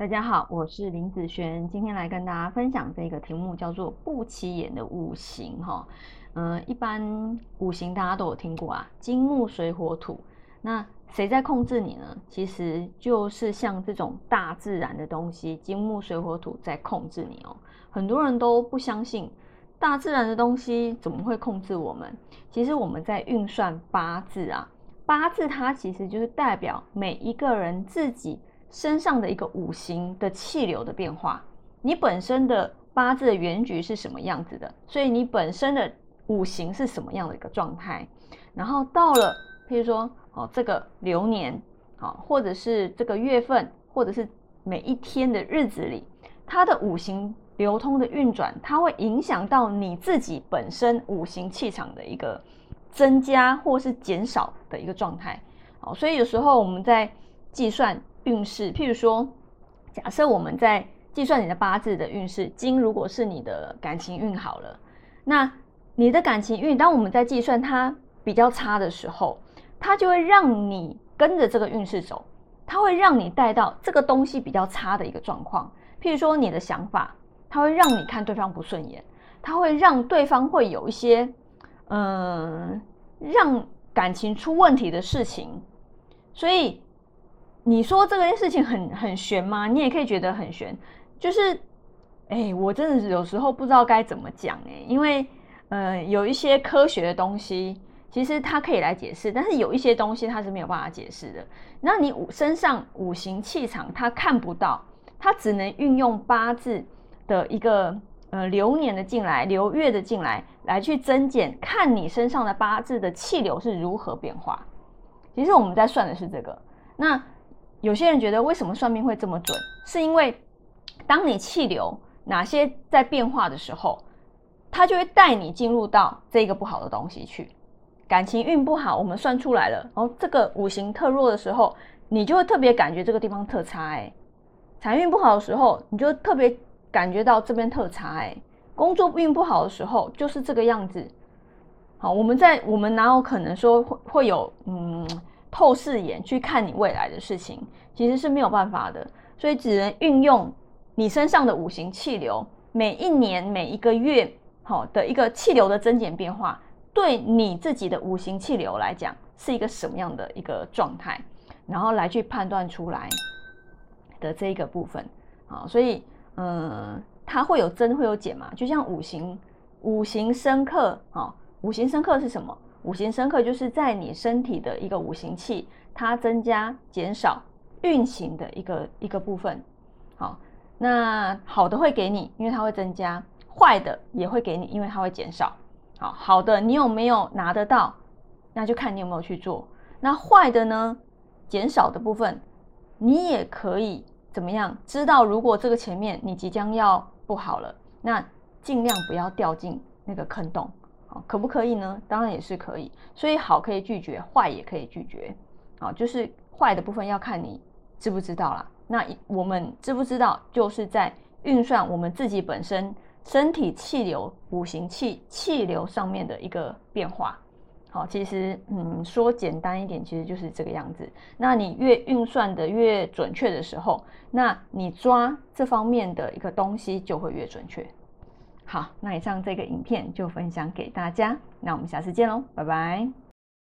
大家好，我是林子璇，今天来跟大家分享这个题目，叫做不起眼的五行哈。嗯，一般五行大家都有听过啊，金木水火土。那谁在控制你呢？其实就是像这种大自然的东西，金木水火土在控制你哦。很多人都不相信大自然的东西怎么会控制我们。其实我们在运算八字啊，八字它其实就是代表每一个人自己。身上的一个五行的气流的变化，你本身的八字的原局是什么样子的？所以你本身的五行是什么样的一个状态？然后到了，譬如说，哦，这个流年，好，或者是这个月份，或者是每一天的日子里，它的五行流通的运转，它会影响到你自己本身五行气场的一个增加或是减少的一个状态。好，所以有时候我们在计算。运势，譬如说，假设我们在计算你的八字的运势，金如果是你的感情运好了，那你的感情运，当我们在计算它比较差的时候，它就会让你跟着这个运势走，它会让你带到这个东西比较差的一个状况。譬如说，你的想法，它会让你看对方不顺眼，它会让对方会有一些，嗯，让感情出问题的事情，所以。你说这个事情很很悬吗？你也可以觉得很悬，就是，哎，我真的有时候不知道该怎么讲哎，因为，呃，有一些科学的东西，其实它可以来解释，但是有一些东西它是没有办法解释的。那你五身上五行气场它看不到，它只能运用八字的一个呃流年的进来，流月的进来，来去增减，看你身上的八字的气流是如何变化。其实我们在算的是这个，那。有些人觉得为什么算命会这么准？是因为当你气流哪些在变化的时候，它就会带你进入到这个不好的东西去。感情运不好，我们算出来了，然后，这个五行特弱的时候，你就会特别感觉这个地方特差哎。财运不好的时候，你就特别感觉到这边特差哎。工作运不好的时候，就是这个样子。好，我们在我们哪有可能说会会有嗯？透视眼去看你未来的事情，其实是没有办法的，所以只能运用你身上的五行气流，每一年每一个月好的一个气流的增减变化，对你自己的五行气流来讲是一个什么样的一个状态，然后来去判断出来的这一个部分啊，所以嗯，它会有增会有减嘛，就像五行五行生克啊，五行生克是什么？五行生克就是在你身体的一个五行气，它增加、减少运行的一个一个部分。好，那好的会给你，因为它会增加；坏的也会给你，因为它会减少。好，好的你有没有拿得到？那就看你有没有去做。那坏的呢？减少的部分，你也可以怎么样？知道如果这个前面你即将要不好了，那尽量不要掉进那个坑洞。可不可以呢？当然也是可以。所以好可以拒绝，坏也可以拒绝。啊，就是坏的部分要看你知不知道啦。那我们知不知道，就是在运算我们自己本身身体气流、五行气气流上面的一个变化。好，其实嗯，说简单一点，其实就是这个样子。那你越运算的越准确的时候，那你抓这方面的一个东西就会越准确。好，那以上这个影片就分享给大家，那我们下次见喽，拜拜。